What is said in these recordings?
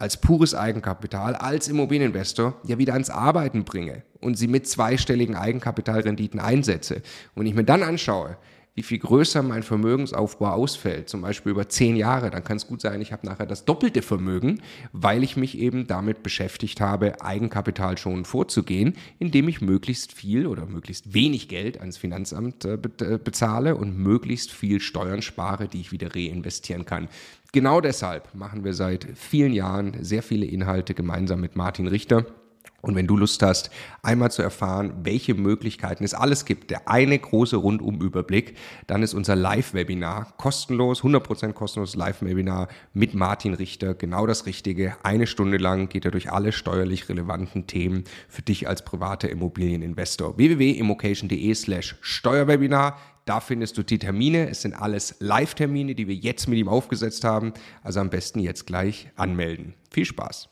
als pures Eigenkapital, als Immobilieninvestor ja wieder ans Arbeiten bringe und sie mit zweistelligen Eigenkapitalrenditen einsetze. Und ich mir dann anschaue, wie viel größer mein Vermögensaufbau ausfällt, zum Beispiel über zehn Jahre, dann kann es gut sein, ich habe nachher das doppelte Vermögen, weil ich mich eben damit beschäftigt habe, Eigenkapital schon vorzugehen, indem ich möglichst viel oder möglichst wenig Geld ans Finanzamt äh, äh, bezahle und möglichst viel Steuern spare, die ich wieder reinvestieren kann. Genau deshalb machen wir seit vielen Jahren sehr viele Inhalte gemeinsam mit Martin Richter und wenn du Lust hast, einmal zu erfahren, welche Möglichkeiten es alles gibt, der eine große Rundumüberblick, dann ist unser Live-Webinar kostenlos, 100% kostenloses Live-Webinar mit Martin Richter genau das Richtige. Eine Stunde lang geht er durch alle steuerlich relevanten Themen für dich als privater Immobilieninvestor. www.immocation.de slash Steuerwebinar. Da findest du die Termine. Es sind alles Live-Termine, die wir jetzt mit ihm aufgesetzt haben. Also am besten jetzt gleich anmelden. Viel Spaß!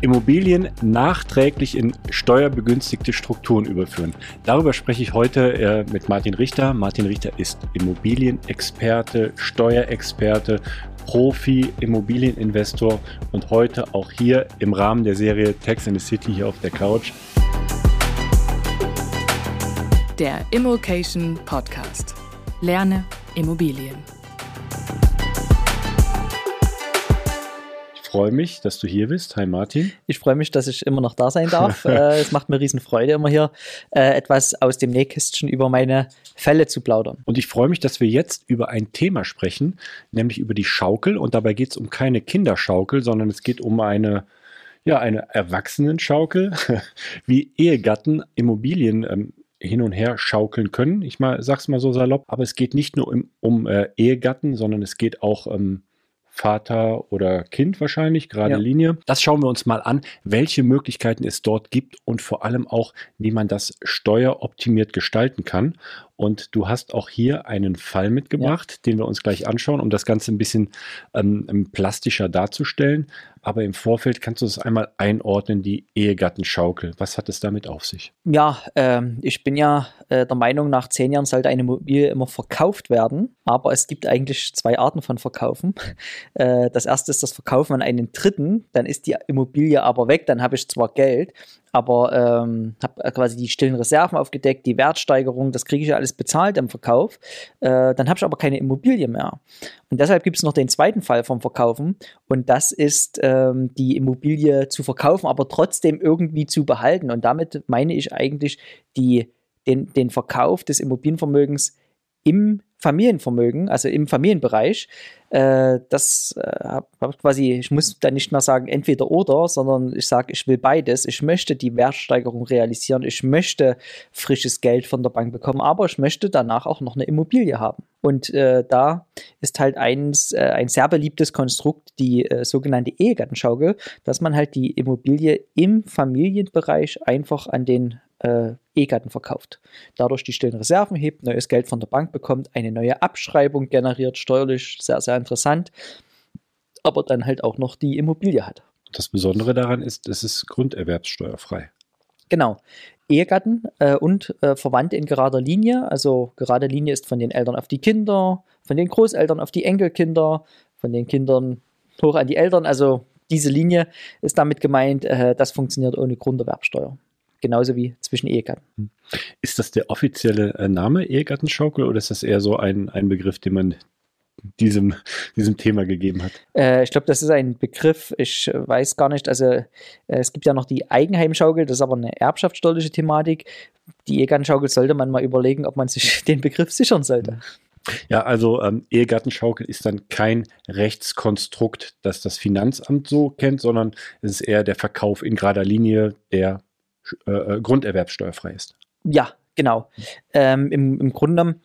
Immobilien nachträglich in steuerbegünstigte Strukturen überführen. Darüber spreche ich heute äh, mit Martin Richter. Martin Richter ist Immobilienexperte, Steuerexperte, Profi, Immobilieninvestor und heute auch hier im Rahmen der Serie Tax in the City hier auf der Couch. Der Immokation Podcast. Lerne Immobilien. freue mich, dass du hier bist. Hi Martin. Ich freue mich, dass ich immer noch da sein darf. äh, es macht mir riesen Freude, immer hier äh, etwas aus dem Nähkästchen über meine Fälle zu plaudern. Und ich freue mich, dass wir jetzt über ein Thema sprechen, nämlich über die Schaukel. Und dabei geht es um keine Kinderschaukel, sondern es geht um eine ja, eine Erwachsenenschaukel, wie Ehegatten Immobilien ähm, hin und her schaukeln können. Ich mal, sag's mal so salopp, aber es geht nicht nur um, um äh, Ehegatten, sondern es geht auch ähm, Vater oder Kind wahrscheinlich, gerade ja. Linie. Das schauen wir uns mal an, welche Möglichkeiten es dort gibt und vor allem auch, wie man das steueroptimiert gestalten kann. Und du hast auch hier einen Fall mitgebracht, ja. den wir uns gleich anschauen, um das Ganze ein bisschen ähm, plastischer darzustellen. Aber im Vorfeld kannst du es einmal einordnen, die Ehegattenschaukel. Was hat es damit auf sich? Ja, äh, ich bin ja äh, der Meinung, nach zehn Jahren sollte eine Immobilie immer verkauft werden. Aber es gibt eigentlich zwei Arten von Verkaufen. Äh, das erste ist das Verkaufen an einen Dritten. Dann ist die Immobilie aber weg. Dann habe ich zwar Geld, aber ähm, habe quasi die stillen Reserven aufgedeckt, die Wertsteigerung, das kriege ich ja alles bezahlt im Verkauf. Äh, dann habe ich aber keine Immobilie mehr. Und deshalb gibt es noch den zweiten Fall vom Verkaufen und das ist ähm, die Immobilie zu verkaufen, aber trotzdem irgendwie zu behalten. Und damit meine ich eigentlich die, den, den Verkauf des Immobilienvermögens im Familienvermögen, also im Familienbereich, äh, das äh, quasi, ich muss dann nicht mehr sagen entweder oder, sondern ich sage, ich will beides. Ich möchte die Wertsteigerung realisieren, ich möchte frisches Geld von der Bank bekommen, aber ich möchte danach auch noch eine Immobilie haben. Und äh, da ist halt eins, äh, ein sehr beliebtes Konstrukt, die äh, sogenannte Ehegattenschaukel, dass man halt die Immobilie im Familienbereich einfach an den äh, E-Gatten verkauft. Dadurch die stillen Reserven hebt, neues Geld von der Bank bekommt, eine neue Abschreibung generiert, steuerlich sehr, sehr interessant, aber dann halt auch noch die Immobilie hat. Das Besondere daran ist, es ist grunderwerbssteuerfrei. Genau. Ehegatten äh, und äh, Verwandte in gerader Linie. Also gerade Linie ist von den Eltern auf die Kinder, von den Großeltern auf die Enkelkinder, von den Kindern hoch an die Eltern. Also diese Linie ist damit gemeint, äh, das funktioniert ohne Grunderwerbsteuer. Genauso wie zwischen Ehegatten. Hm. Ist das der offizielle äh, Name Ehegattenschaukel oder ist das eher so ein, ein Begriff, den man diesem, diesem Thema gegeben hat? Äh, ich glaube, das ist ein Begriff, ich weiß gar nicht. Also äh, es gibt ja noch die Eigenheimschaukel, das ist aber eine erbschaftssteuerliche Thematik. Die Ehegattenschaukel sollte man mal überlegen, ob man sich den Begriff sichern sollte. Ja, also ähm, Ehegattenschaukel ist dann kein Rechtskonstrukt, das das Finanzamt so kennt, sondern es ist eher der Verkauf in gerader Linie, der äh, äh grunderwerbsteuerfrei ist. Ja, genau. Ähm, im, Im Grunde genommen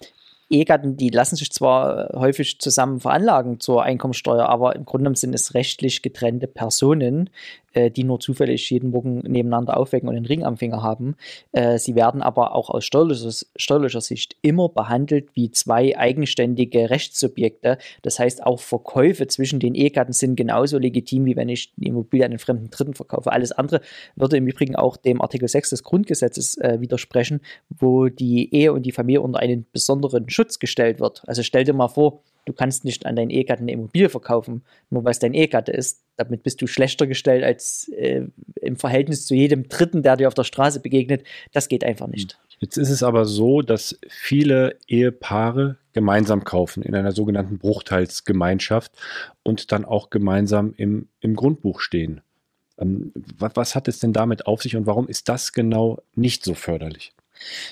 Ehegatten, die lassen sich zwar häufig zusammen veranlagen zur Einkommensteuer, aber im Grunde genommen sind es rechtlich getrennte Personen, äh, die nur zufällig jeden Morgen nebeneinander aufwecken und einen Ring am Finger haben. Äh, sie werden aber auch aus steuerlicher, steuerlicher Sicht immer behandelt wie zwei eigenständige Rechtssubjekte. Das heißt, auch Verkäufe zwischen den Ehegatten sind genauso legitim, wie wenn ich die Immobilie an einen fremden Dritten verkaufe. Alles andere würde im Übrigen auch dem Artikel 6 des Grundgesetzes äh, widersprechen, wo die Ehe und die Familie unter einen besonderen Schutz gestellt wird. Also stell dir mal vor, du kannst nicht an deinen Ehegatten eine Immobilie verkaufen, nur weil es dein Ehegatte ist. Damit bist du schlechter gestellt als äh, im Verhältnis zu jedem Dritten, der dir auf der Straße begegnet. Das geht einfach nicht. Jetzt ist es aber so, dass viele Ehepaare gemeinsam kaufen in einer sogenannten Bruchteilsgemeinschaft und dann auch gemeinsam im, im Grundbuch stehen. Ähm, was, was hat es denn damit auf sich und warum ist das genau nicht so förderlich?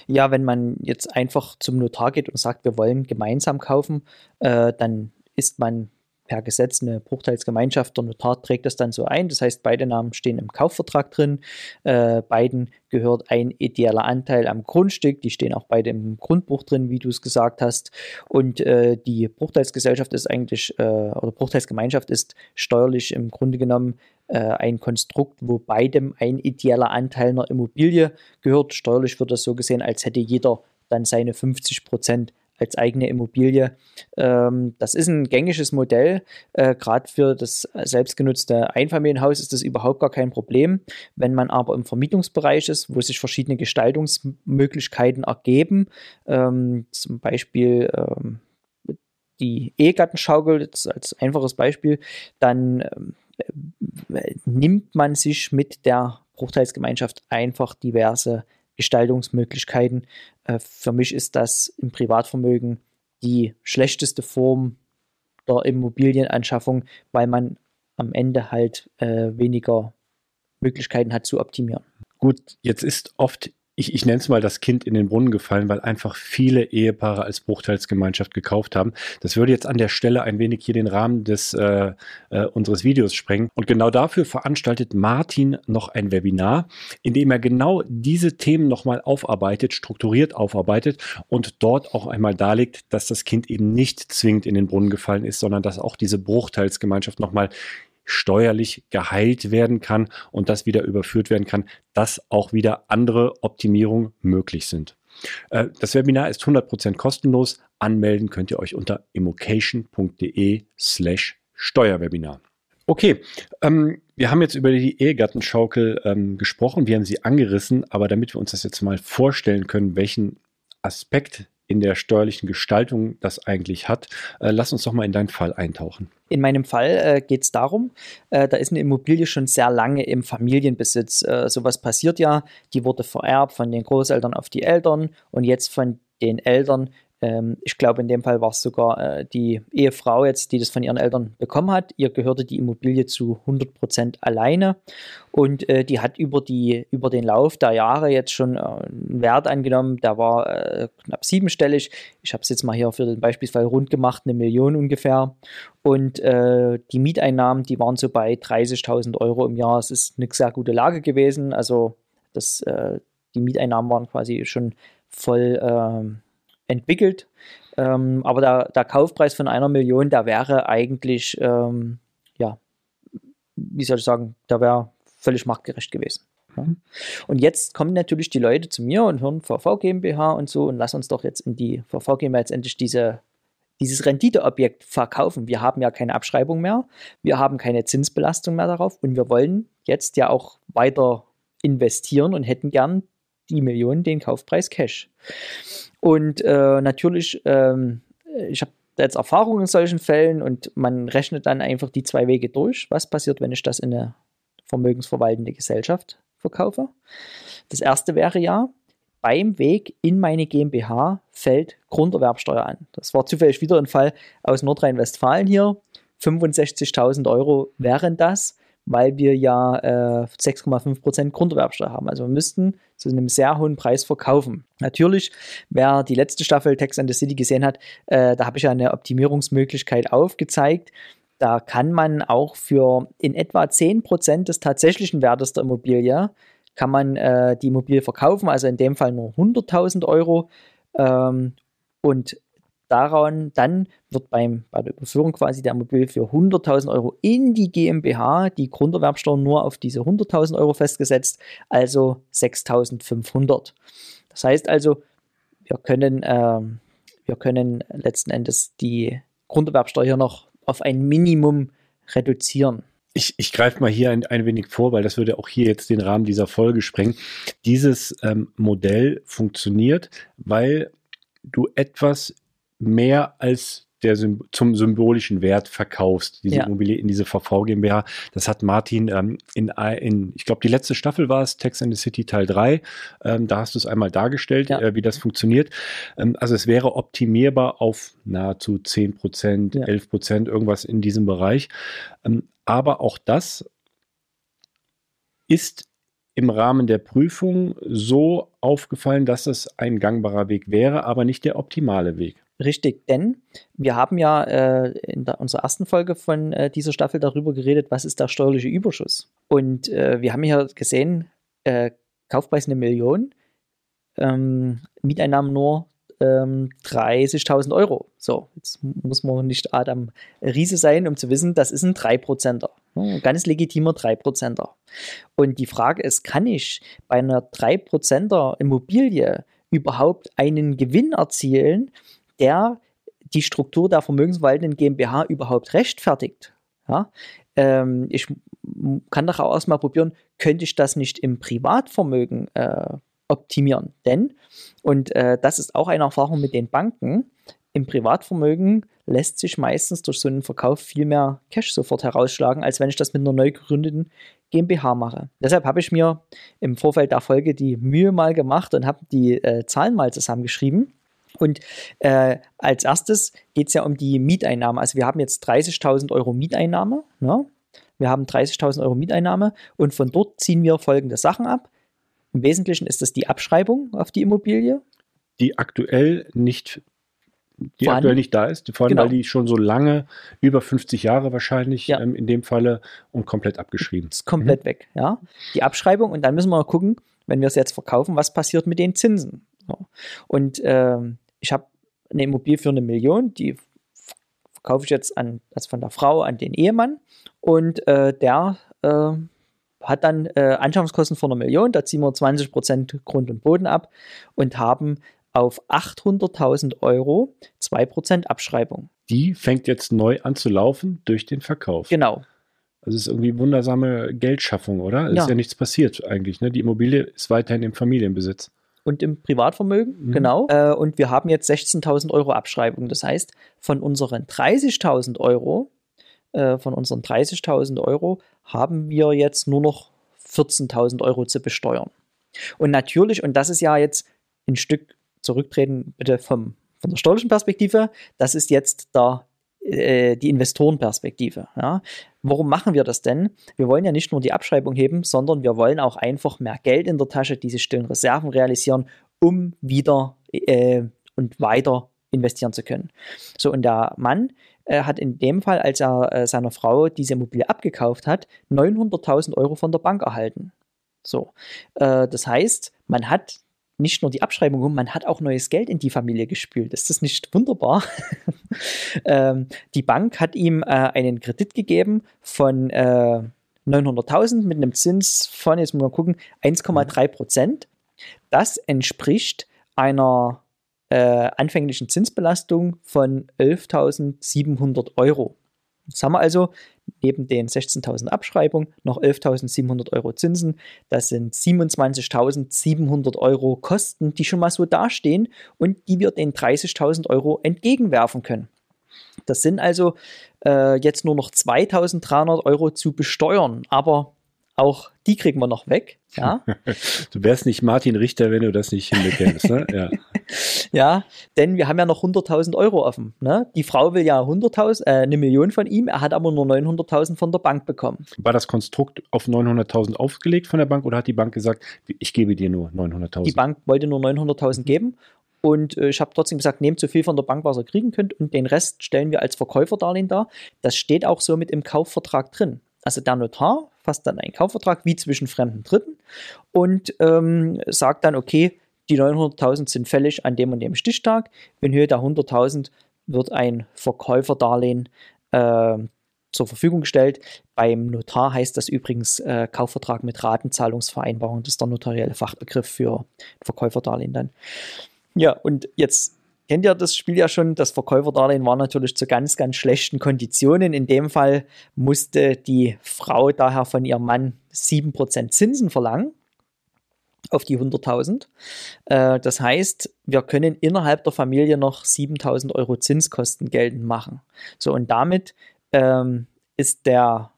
Ja, wenn man jetzt einfach zum Notar geht und sagt, wir wollen gemeinsam kaufen, äh, dann ist man per Gesetz eine Bruchteilsgemeinschaft. Der Notar trägt das dann so ein. Das heißt, beide Namen stehen im Kaufvertrag drin. Äh, beiden gehört ein ideeller Anteil am Grundstück. Die stehen auch beide im Grundbuch drin, wie du es gesagt hast. Und äh, die Bruchteilsgesellschaft ist eigentlich, äh, oder Bruchteilsgemeinschaft ist steuerlich im Grunde genommen äh, ein Konstrukt, wo beidem ein ideeller Anteil einer Immobilie gehört. Steuerlich wird das so gesehen, als hätte jeder dann seine 50 Prozent als eigene Immobilie. Ähm, das ist ein gängiges Modell. Äh, Gerade für das selbstgenutzte Einfamilienhaus ist das überhaupt gar kein Problem. Wenn man aber im Vermietungsbereich ist, wo sich verschiedene Gestaltungsmöglichkeiten ergeben, ähm, zum Beispiel ähm, die Ehegattenschaukel, als einfaches Beispiel, dann ähm, nimmt man sich mit der Bruchteilsgemeinschaft einfach diverse Gestaltungsmöglichkeiten. Äh, für mich ist das im Privatvermögen die schlechteste Form der Immobilienanschaffung, weil man am Ende halt äh, weniger Möglichkeiten hat zu optimieren. Gut, jetzt ist oft ich, ich nenne es mal das Kind in den Brunnen gefallen, weil einfach viele Ehepaare als Bruchteilsgemeinschaft gekauft haben. Das würde jetzt an der Stelle ein wenig hier den Rahmen des äh, äh, unseres Videos sprengen. Und genau dafür veranstaltet Martin noch ein Webinar, in dem er genau diese Themen nochmal aufarbeitet, strukturiert aufarbeitet und dort auch einmal darlegt, dass das Kind eben nicht zwingend in den Brunnen gefallen ist, sondern dass auch diese Bruchteilsgemeinschaft nochmal steuerlich geheilt werden kann und das wieder überführt werden kann, dass auch wieder andere Optimierungen möglich sind. Äh, das Webinar ist 100% kostenlos. Anmelden könnt ihr euch unter immocation.de slash Steuerwebinar. Okay, ähm, wir haben jetzt über die Ehegattenschaukel ähm, gesprochen, wir haben sie angerissen, aber damit wir uns das jetzt mal vorstellen können, welchen Aspekt in der steuerlichen Gestaltung das eigentlich hat. Äh, lass uns doch mal in deinen Fall eintauchen. In meinem Fall äh, geht es darum, äh, da ist eine Immobilie schon sehr lange im Familienbesitz. Äh, sowas passiert ja, die wurde vererbt von den Großeltern auf die Eltern und jetzt von den Eltern ähm, ich glaube, in dem Fall war es sogar äh, die Ehefrau jetzt, die das von ihren Eltern bekommen hat. Ihr gehörte die Immobilie zu 100 Prozent alleine und äh, die hat über, die, über den Lauf der Jahre jetzt schon äh, einen Wert angenommen, der war äh, knapp siebenstellig. Ich habe es jetzt mal hier für den Beispielsfall rund gemacht, eine Million ungefähr. Und äh, die Mieteinnahmen, die waren so bei 30.000 Euro im Jahr. Es ist eine sehr gute Lage gewesen. Also das, äh, die Mieteinnahmen waren quasi schon voll ähm, entwickelt. Ähm, aber der, der, Kaufpreis von einer Million, der wäre eigentlich, ähm, ja, wie soll ich sagen, der wäre völlig marktgerecht gewesen. Ja. Mhm. Und jetzt kommen natürlich die Leute zu mir und hören VV GmbH und so und lass uns doch jetzt in die VV GmbH jetzt endlich diese, dieses Renditeobjekt verkaufen. Wir haben ja keine Abschreibung mehr, wir haben keine Zinsbelastung mehr darauf und wir wollen jetzt ja auch weiter investieren und hätten gern die Million den Kaufpreis Cash. Und äh, natürlich, ähm, ich habe jetzt Erfahrung in solchen Fällen und man rechnet dann einfach die zwei Wege durch. Was passiert, wenn ich das in eine vermögensverwaltende Gesellschaft verkaufe? Das erste wäre ja, beim Weg in meine GmbH fällt Grunderwerbsteuer an. Das war zufällig wieder ein Fall aus Nordrhein-Westfalen hier. 65.000 Euro wären das weil wir ja äh, 6,5% Grunderwerbsteuer haben. Also wir müssten zu einem sehr hohen Preis verkaufen. Natürlich, wer die letzte Staffel Text and the City gesehen hat, äh, da habe ich ja eine Optimierungsmöglichkeit aufgezeigt. Da kann man auch für in etwa 10% des tatsächlichen Wertes der Immobilie kann man äh, die Immobilie verkaufen, also in dem Fall nur 100.000 Euro. Ähm, und daran, dann wird beim, bei der Überführung quasi der Immobilie für 100.000 Euro in die GmbH die Grunderwerbsteuer nur auf diese 100.000 Euro festgesetzt, also 6.500. Das heißt also, wir können, äh, wir können letzten Endes die Grunderwerbsteuer noch auf ein Minimum reduzieren. Ich, ich greife mal hier ein, ein wenig vor, weil das würde auch hier jetzt den Rahmen dieser Folge sprengen. Dieses ähm, Modell funktioniert, weil du etwas mehr als der zum symbolischen Wert verkaufst, diese ja. Immobilie in diese VV GmbH. Das hat Martin ähm, in, in, ich glaube, die letzte Staffel war es, Text in the City Teil 3. Ähm, da hast du es einmal dargestellt, ja. äh, wie das funktioniert. Ähm, also es wäre optimierbar auf nahezu 10 Prozent, ja. 11 Prozent, irgendwas in diesem Bereich. Ähm, aber auch das ist im Rahmen der Prüfung so aufgefallen, dass es ein gangbarer Weg wäre, aber nicht der optimale Weg. Richtig, denn wir haben ja äh, in der, unserer ersten Folge von äh, dieser Staffel darüber geredet, was ist der steuerliche Überschuss. Und äh, wir haben hier gesehen, äh, Kaufpreis eine Million, ähm, Mieteinnahmen nur ähm, 30.000 Euro. So, jetzt muss man nicht Adam Riese sein, um zu wissen, das ist ein 3%er. Ein ganz legitimer 3%er. Und die Frage ist, kann ich bei einer 3%er Immobilie überhaupt einen Gewinn erzielen, der die Struktur der vermögensverwaltenden GmbH überhaupt rechtfertigt. Ja? Ähm, ich kann doch auch erstmal probieren, könnte ich das nicht im Privatvermögen äh, optimieren? Denn, und äh, das ist auch eine Erfahrung mit den Banken, im Privatvermögen lässt sich meistens durch so einen Verkauf viel mehr Cash sofort herausschlagen, als wenn ich das mit einer neu gegründeten GmbH mache. Deshalb habe ich mir im Vorfeld der Folge die Mühe mal gemacht und habe die äh, Zahlen mal zusammengeschrieben. Und äh, als erstes geht es ja um die Mieteinnahme. Also wir haben jetzt 30.000 Euro Mieteinnahme. Ne? Wir haben 30.000 Euro Mieteinnahme und von dort ziehen wir folgende Sachen ab. Im Wesentlichen ist das die Abschreibung auf die Immobilie. Die aktuell nicht, die aktuell nicht da ist, vor allem genau. weil die schon so lange, über 50 Jahre wahrscheinlich ja. ähm, in dem Falle und komplett abgeschrieben. Ist komplett mhm. weg, ja. Die Abschreibung und dann müssen wir mal gucken, wenn wir es jetzt verkaufen, was passiert mit den Zinsen. Und ähm, ich habe eine Immobilie für eine Million, die verkaufe ich jetzt an, also von der Frau an den Ehemann und äh, der äh, hat dann äh, Anschaffungskosten von einer Million, da ziehen wir 20% Grund und Boden ab und haben auf 800.000 Euro 2% Abschreibung. Die fängt jetzt neu an zu laufen durch den Verkauf. Genau. Also es ist irgendwie wundersame Geldschaffung, oder? Es ja. ist ja nichts passiert eigentlich. Ne? Die Immobilie ist weiterhin im Familienbesitz und im Privatvermögen, mhm. genau. Äh, und wir haben jetzt 16.000 Euro Abschreibung. Das heißt, von unseren 30.000 Euro, äh, von unseren 30.000 Euro haben wir jetzt nur noch 14.000 Euro zu besteuern. Und natürlich, und das ist ja jetzt ein Stück zurücktreten, bitte vom, von der steuerlichen Perspektive, das ist jetzt der äh, die Investorenperspektive. Ja. Warum machen wir das denn? Wir wollen ja nicht nur die Abschreibung heben, sondern wir wollen auch einfach mehr Geld in der Tasche, diese stillen Reserven realisieren, um wieder äh, und weiter investieren zu können. So, und der Mann äh, hat in dem Fall, als er äh, seiner Frau diese Immobilie abgekauft hat, 900.000 Euro von der Bank erhalten. So, äh, das heißt, man hat nicht nur die Abschreibung man hat auch neues Geld in die Familie gespült. Ist das nicht wunderbar? ähm, die Bank hat ihm äh, einen Kredit gegeben von äh, 900.000 mit einem Zins von, jetzt muss man gucken, 1,3 Prozent. Das entspricht einer äh, anfänglichen Zinsbelastung von 11.700 Euro. Jetzt haben wir also neben den 16.000 Abschreibungen noch 11.700 Euro Zinsen. Das sind 27.700 Euro Kosten, die schon mal so dastehen und die wir den 30.000 Euro entgegenwerfen können. Das sind also äh, jetzt nur noch 2300 Euro zu besteuern, aber auch die kriegen wir noch weg. Ja, Du wärst nicht Martin Richter, wenn du das nicht hinbekämst. Ne? Ja. ja denn wir haben ja noch 100.000 Euro offen. Ne? Die Frau will ja 100.000, äh, eine Million von ihm, er hat aber nur 900.000 von der Bank bekommen. War das Konstrukt auf 900.000 aufgelegt von der Bank oder hat die Bank gesagt, ich gebe dir nur 900.000? Die Bank wollte nur 900.000 geben und äh, ich habe trotzdem gesagt, nehmt so viel von der Bank, was ihr kriegen könnt und den Rest stellen wir als Verkäuferdarlehen dar. Das steht auch so mit im Kaufvertrag drin. Also der Notar fasst dann einen Kaufvertrag wie zwischen fremden Dritten und ähm, sagt dann, okay, die 900.000 sind fällig an dem und dem Stichtag. In Höhe der 100.000 wird ein Verkäuferdarlehen äh, zur Verfügung gestellt. Beim Notar heißt das übrigens äh, Kaufvertrag mit Ratenzahlungsvereinbarung. Das ist der notarielle Fachbegriff für Verkäuferdarlehen dann. Ja, und jetzt kennt ihr das Spiel ja schon. Das Verkäuferdarlehen war natürlich zu ganz, ganz schlechten Konditionen. In dem Fall musste die Frau daher von ihrem Mann 7% Zinsen verlangen auf die 100.000. Äh, das heißt, wir können innerhalb der Familie noch 7.000 Euro Zinskosten geltend machen. So, und damit ähm, ist der,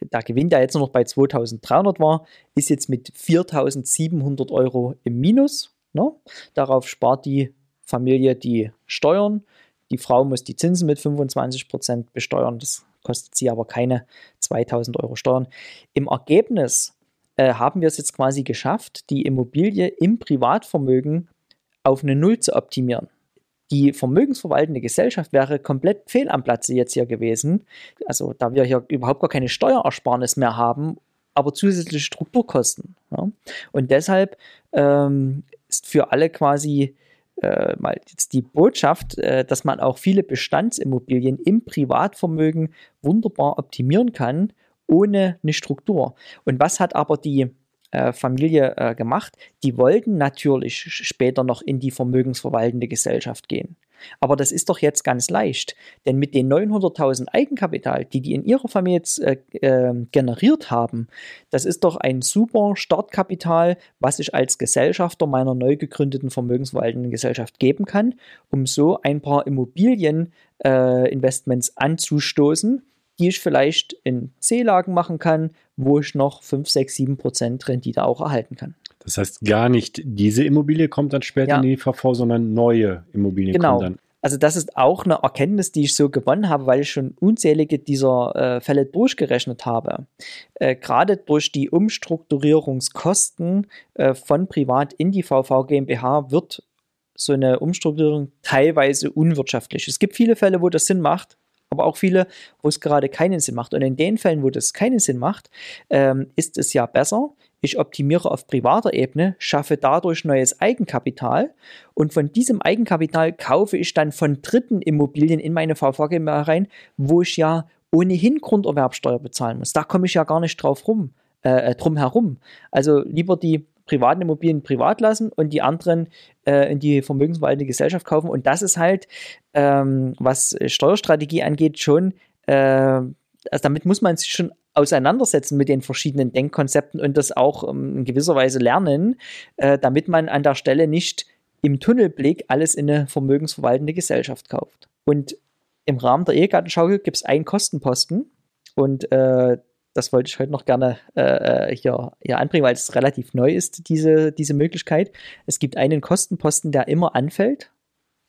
der Gewinn, der jetzt nur noch bei 2.300 war, ist jetzt mit 4.700 Euro im Minus. Ne? Darauf spart die Familie die Steuern. Die Frau muss die Zinsen mit 25% besteuern. Das kostet sie aber keine 2000 Euro Steuern. Im Ergebnis äh, haben wir es jetzt quasi geschafft, die Immobilie im Privatvermögen auf eine Null zu optimieren. Die vermögensverwaltende Gesellschaft wäre komplett fehl am Platze jetzt hier gewesen. Also da wir hier überhaupt gar keine Steuerersparnis mehr haben, aber zusätzliche Strukturkosten. Ja. Und deshalb ähm, ist für alle quasi äh, mal jetzt die Botschaft, äh, dass man auch viele Bestandsimmobilien im Privatvermögen wunderbar optimieren kann, ohne eine Struktur. Und was hat aber die äh, Familie äh, gemacht? Die wollten natürlich später noch in die vermögensverwaltende Gesellschaft gehen. Aber das ist doch jetzt ganz leicht, denn mit den 900.000 Eigenkapital, die die in ihrer Familie jetzt äh, äh, generiert haben, das ist doch ein super Startkapital, was ich als Gesellschafter meiner neu gegründeten vermögensverwaltenden Gesellschaft geben kann, um so ein paar Immobilieninvestments äh, anzustoßen, die ich vielleicht in C-Lagen machen kann, wo ich noch 5, 6, 7 Prozent Rendite auch erhalten kann. Das heißt, gar nicht diese Immobilie kommt dann später ja. in die VV, sondern neue Immobilien genau. kommen dann. Also das ist auch eine Erkenntnis, die ich so gewonnen habe, weil ich schon unzählige dieser äh, Fälle durchgerechnet habe. Äh, Gerade durch die Umstrukturierungskosten äh, von Privat in die VV GmbH wird so eine Umstrukturierung teilweise unwirtschaftlich. Es gibt viele Fälle, wo das Sinn macht, aber auch viele, wo es gerade keinen Sinn macht. Und in den Fällen, wo das keinen Sinn macht, ähm, ist es ja besser, ich optimiere auf privater Ebene, schaffe dadurch neues Eigenkapital und von diesem Eigenkapital kaufe ich dann von dritten Immobilien in meine VV GmbH rein, wo ich ja ohnehin Grunderwerbsteuer bezahlen muss. Da komme ich ja gar nicht drauf rum, äh, drum herum. Also lieber die privaten Immobilien privat lassen und die anderen äh, in die vermögensverwaltende Gesellschaft kaufen. Und das ist halt, ähm, was Steuerstrategie angeht, schon, äh, also damit muss man sich schon auseinandersetzen mit den verschiedenen Denkkonzepten und das auch ähm, in gewisser Weise lernen, äh, damit man an der Stelle nicht im Tunnelblick alles in eine vermögensverwaltende Gesellschaft kauft. Und im Rahmen der Ehegattenschaukel gibt es einen Kostenposten und äh, das wollte ich heute noch gerne äh, äh, hier, hier anbringen, weil es relativ neu ist, diese, diese Möglichkeit. Es gibt einen Kostenposten, der immer anfällt,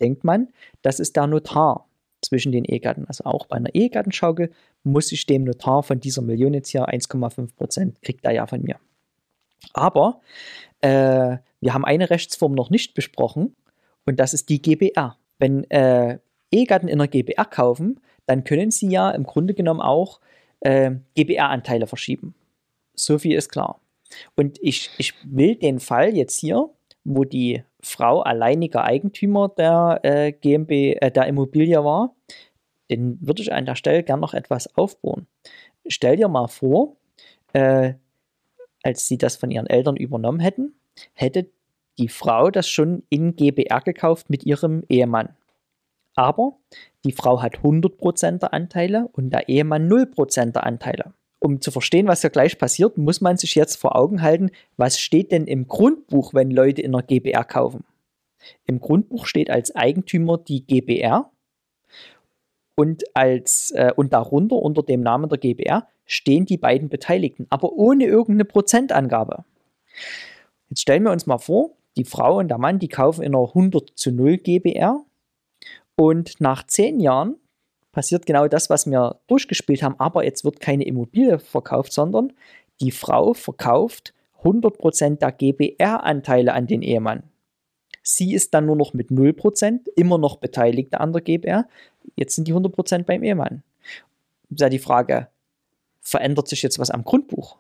denkt man, das ist der Notar zwischen den Ehegatten. Also auch bei einer Ehegattenschaukel muss ich dem Notar von dieser Million jetzt hier 1,5 Prozent, kriegt er ja von mir. Aber äh, wir haben eine Rechtsform noch nicht besprochen und das ist die GBR. Wenn äh, Ehegatten in der GBR kaufen, dann können sie ja im Grunde genommen auch äh, GBR-Anteile verschieben. So viel ist klar. Und ich, ich will den Fall jetzt hier, wo die Frau alleiniger Eigentümer der äh, GmbH, äh, der Immobilie war, den würde ich an der Stelle gern noch etwas aufbohren. Stell dir mal vor, äh, als sie das von ihren Eltern übernommen hätten, hätte die Frau das schon in GBR gekauft mit ihrem Ehemann. Aber die Frau hat 100% der Anteile und der Ehemann 0% der Anteile. Um zu verstehen, was hier gleich passiert, muss man sich jetzt vor Augen halten, was steht denn im Grundbuch, wenn Leute in der GBR kaufen. Im Grundbuch steht als Eigentümer die GBR und, als, äh, und darunter unter dem Namen der GBR stehen die beiden Beteiligten, aber ohne irgendeine Prozentangabe. Jetzt stellen wir uns mal vor, die Frau und der Mann, die kaufen in einer 100 zu 0 GBR und nach zehn Jahren passiert genau das, was wir durchgespielt haben, aber jetzt wird keine Immobilie verkauft, sondern die Frau verkauft 100% der GBR-Anteile an den Ehemann. Sie ist dann nur noch mit 0%, immer noch beteiligt an der GBR. Jetzt sind die 100% beim Ehemann. Ist ja die Frage, verändert sich jetzt was am Grundbuch?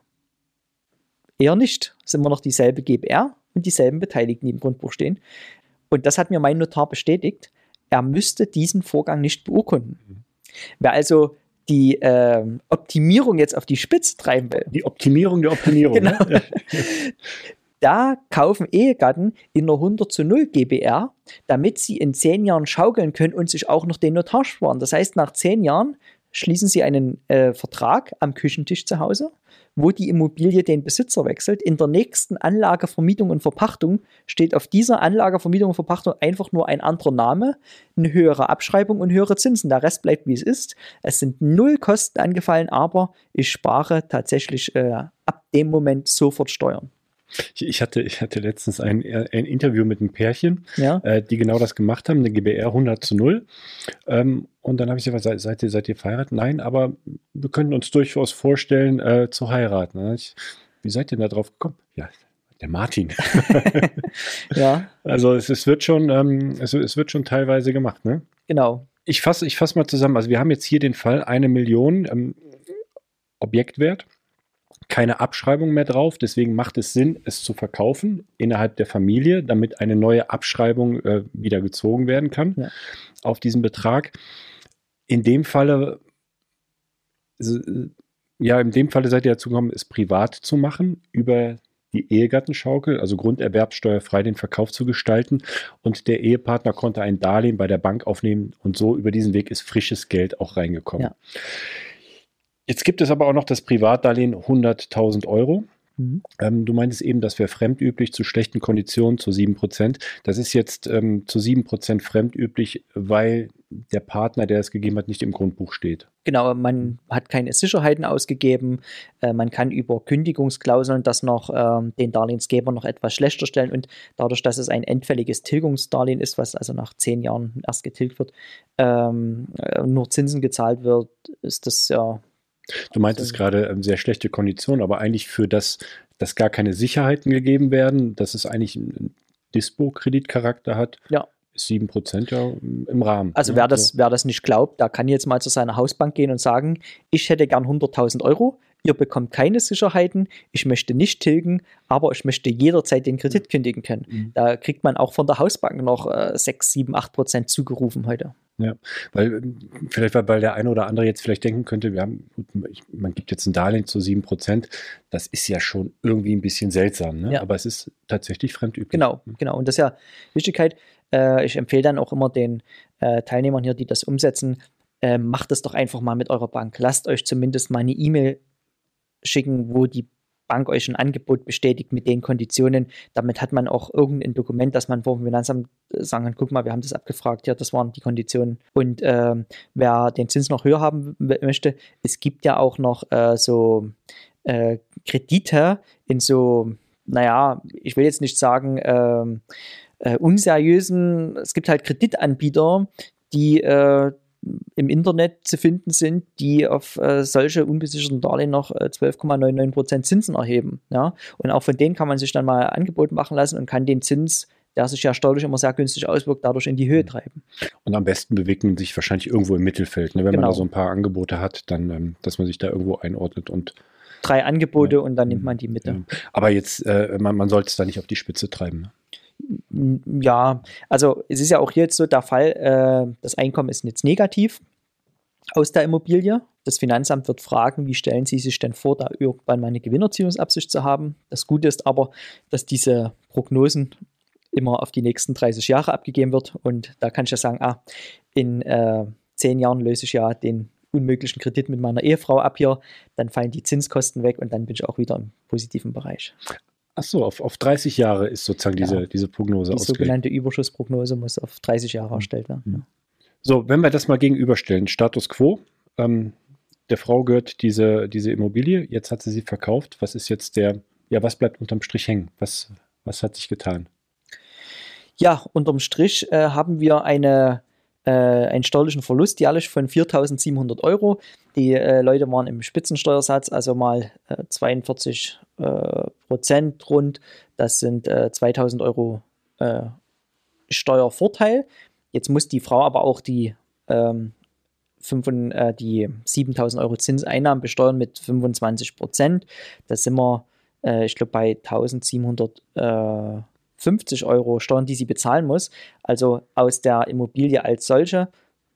Eher nicht. Es ist immer noch dieselbe GBR und dieselben Beteiligten, die im Grundbuch stehen. Und das hat mir mein Notar bestätigt. Er müsste diesen Vorgang nicht beurkunden. Wer also die äh, Optimierung jetzt auf die Spitze treiben will. Die Optimierung der Optimierung. genau. Ne? Da kaufen Ehegatten in einer 100 zu 0 GBR, damit sie in zehn Jahren schaukeln können und sich auch noch den Notar sparen. Das heißt, nach zehn Jahren schließen sie einen äh, Vertrag am Küchentisch zu Hause, wo die Immobilie den Besitzer wechselt. In der nächsten Anlagevermietung und Verpachtung steht auf dieser Anlagevermietung und Verpachtung einfach nur ein anderer Name, eine höhere Abschreibung und höhere Zinsen. Der Rest bleibt wie es ist. Es sind null Kosten angefallen, aber ich spare tatsächlich äh, ab dem Moment sofort Steuern. Ich, ich, hatte, ich hatte letztens ein, ein Interview mit einem Pärchen, Ja. äh, die genau das gemacht haben, eine GBR 100 zu 0. Ähm, und dann habe ich gesagt, seid, seid, ihr, seid ihr verheiratet? Nein, aber wir könnten uns durchaus vorstellen, äh, zu heiraten. Ich, wie seid ihr denn da drauf gekommen? Ja, der Martin. Ja, also es, es, wird schon, ähm, es, es wird schon teilweise gemacht. Ne? genau. Ich fasse ich fass mal zusammen. Also wir haben jetzt hier den Fall, eine Million ähm, Objektwert, keine Abschreibung mehr drauf. Deswegen macht es Sinn, es zu verkaufen innerhalb der Familie, damit eine neue Abschreibung äh, wieder gezogen werden kann Ja. auf diesen Betrag. In dem Falle, äh, ja, in dem Falle seid ihr dazu gekommen, es privat zu machen über die Ehegattenschaukel, also grunderwerbsteuerfrei den Verkauf zu gestalten. Und der Ehepartner konnte ein Darlehen bei der Bank aufnehmen und so über diesen Weg ist frisches Geld auch reingekommen. Ja. Jetzt gibt es aber auch noch das Privatdarlehen 100.000 Euro. Mhm. Ähm, du meintest eben, das wäre fremdüblich zu schlechten Konditionen zu 7%. Das ist jetzt ähm, zu 7% fremdüblich, weil der Partner, der es gegeben hat, nicht im Grundbuch steht. Genau, man hat keine Sicherheiten ausgegeben. Äh, man kann über Kündigungsklauseln das noch ähm, den Darlehensgeber noch etwas schlechter stellen und dadurch, dass es ein endfälliges Tilgungsdarlehen ist, was also nach zehn Jahren erst getilgt wird, ähm, äh, nur Zinsen gezahlt wird, ist das ja Du meintest Also- gerade ähm, sehr schlechte Konditionen, aber eigentlich für das, dass gar keine Sicherheiten gegeben werden, dass es eigentlich einen Dispo-Kreditcharakter hat, Ja. ist 7% ja im Rahmen. Also ne? wer das, wer das nicht glaubt, der kann jetzt mal zu seiner Hausbank gehen und sagen, ich hätte gern 100.000 Euro, ihr bekommt keine Sicherheiten, ich möchte nicht tilgen, aber ich möchte jederzeit den Kredit kündigen können. Mhm. Da kriegt man auch von der Hausbank noch äh, 6, 7, 8 Prozent zugerufen heute. Weil ähm, vielleicht, weil, weil der eine oder andere jetzt vielleicht denken könnte, wir haben, gut, ich, man gibt jetzt ein Darlehen zu 7%, das ist ja schon irgendwie ein bisschen seltsam, ne? Ja. aber es ist tatsächlich fremdüblich. Genau, genau. Und das ist ja Wichtigkeit. Äh, ich empfehle dann auch immer den äh, Teilnehmern hier, die das umsetzen, äh, macht es doch einfach mal mit eurer Bank. Lasst euch zumindest mal eine E-Mail schicken, wo die Bank euch ein Angebot bestätigt mit den Konditionen. Damit hat man auch irgendein Dokument, dass man vor dem Finanzamt äh, sagen kann, guck mal, wir haben das abgefragt, ja, das waren die Konditionen. Und ähm, wer den Zins noch höher haben möchte, es gibt ja auch noch äh, so äh, Kredite in so, naja, ich will jetzt nicht sagen, ähm, äh, unseriösen, es gibt halt Kreditanbieter, die äh, im Internet zu finden sind, die auf äh, solche unbesicherten Darlehen noch äh, 12,99% Zinsen erheben. Ja? Und auch von denen kann man sich dann mal Angebot machen lassen und kann den Zins, der sich ja steuerlich immer sehr günstig auswirkt, dadurch in die Höhe treiben. Und am besten bewegt man sich wahrscheinlich irgendwo im Mittelfeld. Ne? Wenn man Genau. da so ein paar Angebote hat, dann, ähm, dass man sich da irgendwo einordnet und Drei Angebote Ja. und dann nimmt man die Mitte. Ja. Aber jetzt, äh, man, man sollte es da nicht auf die Spitze treiben. Ne? Ja, also es ist ja auch hier jetzt so der Fall, äh, das Einkommen ist jetzt negativ aus der Immobilie. Das Finanzamt wird fragen, wie stellen Sie sich denn vor, da irgendwann mal eine Gewinnerziehungsabsicht zu haben. Das Gute ist aber, dass diese Prognosen immer auf die nächsten 30 Jahre abgegeben wird. Und da kann ich ja sagen, ah, in äh, zehn Jahren löse ich ja den unmöglichen Kredit mit meiner Ehefrau ab hier, dann fallen die Zinskosten weg und dann bin ich auch wieder im positiven Bereich. Ach so, auf, auf 30 Jahre ist sozusagen Ja. diese, diese Prognose Die ausgelegt. sogenannte Überschussprognose muss auf 30 Jahre erstellt werden. Mhm. So, wenn wir das mal gegenüberstellen, Status quo, ähm, der Frau gehört diese, diese Immobilie, jetzt hat sie sie verkauft. Was ist jetzt der, ja, was bleibt unterm Strich hängen? Was, was hat sich getan? Ja, unterm Strich äh, haben wir eine, äh, einen steuerlichen Verlust jährlich von 4.700 Euro. Die äh, Leute waren im Spitzensteuersatz, also mal 42 äh, äh, Prozent rund. Das sind 2.000 äh, Euro Steuervorteil. Jetzt muss die Frau aber auch die ähm, 5, äh, die 7000 Euro Zinseinnahmen besteuern mit 25 Prozent. Da sind wir, äh, ich glaube, bei 1750 Euro Steuern, die sie bezahlen muss. Also aus der Immobilie als solche,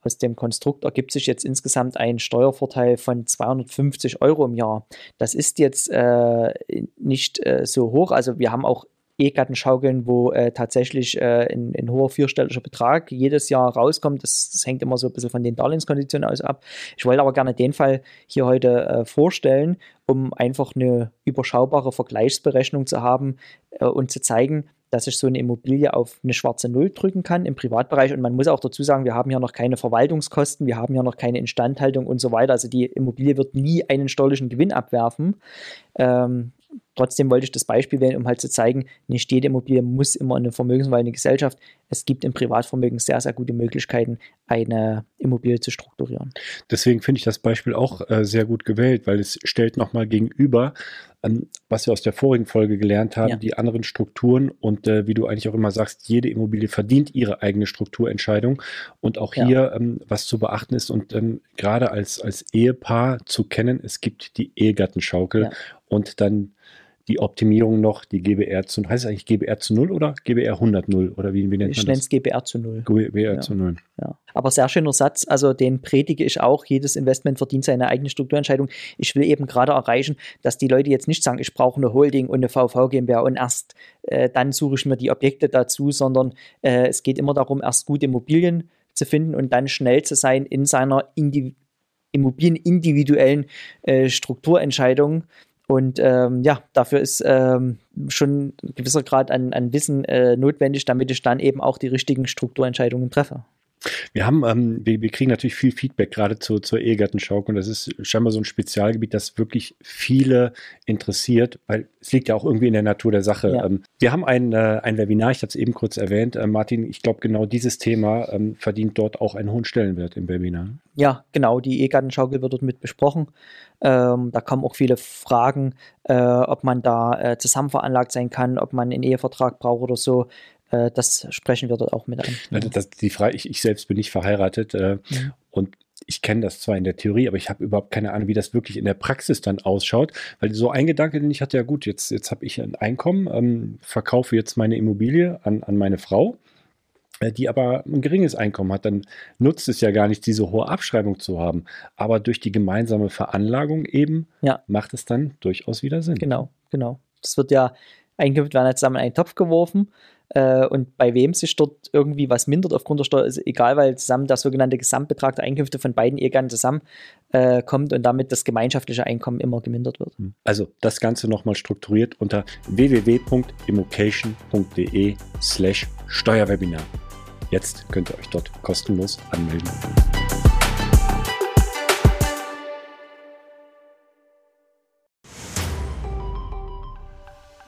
aus dem Konstrukt ergibt sich jetzt insgesamt ein Steuervorteil von 250 Euro im Jahr. Das ist jetzt äh, nicht äh, so hoch. Also wir haben auch E-Gartenschaukeln, wo äh, tatsächlich äh, ein, ein, hoher vierstelliger Betrag jedes Jahr rauskommt. Das, das, hängt immer so ein bisschen von den Darlehenskonditionen aus ab. Ich wollte aber gerne den Fall hier heute äh, vorstellen, um einfach eine überschaubare Vergleichsberechnung zu haben äh, und zu zeigen, dass ich so eine Immobilie auf eine schwarze Null drücken kann im Privatbereich. Und man muss auch dazu sagen, wir haben hier noch keine Verwaltungskosten, wir haben hier noch keine Instandhaltung und so weiter. Also die Immobilie wird nie einen steuerlichen Gewinn abwerfen. Ähm, trotzdem wollte ich das Beispiel wählen, um halt zu zeigen, nicht jede Immobilie muss immer eine vermögensverwaltende Gesellschaft. Es gibt im Privatvermögen sehr, sehr gute Möglichkeiten, eine Immobilie zu strukturieren. Deswegen finde ich das Beispiel auch äh, sehr gut gewählt, weil es stellt nochmal gegenüber, ähm, was wir aus der vorigen Folge gelernt haben, ja. die anderen Strukturen und äh, wie du eigentlich auch immer sagst, jede Immobilie verdient ihre eigene Strukturentscheidung und auch hier, ja. ähm, was zu beachten ist und ähm, gerade als, als Ehepaar zu kennen, es gibt die Ehegattenschaukel ja. und dann die Optimierung noch, die GBR zu, heißt es eigentlich GBR zu 0 oder GBR 100 0 oder wie, wie nennt ich man das? Ich nenne es GBR zu 0. GBR ja. zu 0. Ja. Aber sehr schöner Satz, also den predige ich auch, jedes Investment verdient seine eigene Strukturentscheidung. Ich will eben gerade erreichen, dass die Leute jetzt nicht sagen, ich brauche eine Holding und eine VV GmbH und erst äh, dann suche ich mir die Objekte dazu, sondern äh, es geht immer darum, erst gute Immobilien zu finden und dann schnell zu sein in seiner Indiv Immobilien äh, Strukturentscheidung und ähm, ja, dafür ist ähm, schon ein gewisser Grad an, an Wissen äh, notwendig, damit ich dann eben auch die richtigen Strukturentscheidungen treffe. Wir haben, ähm, wir, wir, kriegen natürlich viel Feedback gerade zu, zur Ehegattenschaukel und das ist scheinbar so ein Spezialgebiet, das wirklich viele interessiert, weil es liegt ja auch irgendwie in der Natur der Sache. Ja. Ähm, wir haben ein, äh, ein Webinar, ich habe es eben kurz erwähnt. Äh, Martin, ich glaube, genau dieses Thema ähm, verdient dort auch einen hohen Stellenwert im Webinar. Ja, genau, die Ehegattenschaukel wird dort mit besprochen. Ähm, da kommen auch viele Fragen, äh, ob man da äh, zusammen veranlagt sein kann, ob man einen Ehevertrag braucht oder so. Äh, das sprechen wir dort auch mit an. Ja. Das, die Frage, ich, ich, selbst bin nicht verheiratet äh, mhm. und ich kenne das zwar in der Theorie, aber ich habe überhaupt keine Ahnung, wie das wirklich in der Praxis dann ausschaut. Weil so ein Gedanke, den ich hatte, ja gut, jetzt, jetzt habe ich ein Einkommen, ähm, verkaufe jetzt meine Immobilie an, an meine Frau, äh, die aber ein geringes Einkommen hat, dann nutzt es ja gar nicht, diese hohe Abschreibung zu haben. Aber durch die gemeinsame Veranlagung eben ja. macht es dann durchaus wieder Sinn. Genau, genau. Das wird ja Einkünfte werden zusammen in einen Topf geworfen äh, und bei wem sich dort irgendwie was mindert aufgrund der Steuer, ist egal, weil zusammen der sogenannte Gesamtbetrag der Einkünfte von beiden Ehegatten zusammen äh, und damit das gemeinschaftliche Einkommen immer gemindert wird. Hm. Also das Ganze nochmal strukturiert unter www.immocation.de slash Steuerwebinar. Jetzt könnt ihr euch dort kostenlos anmelden.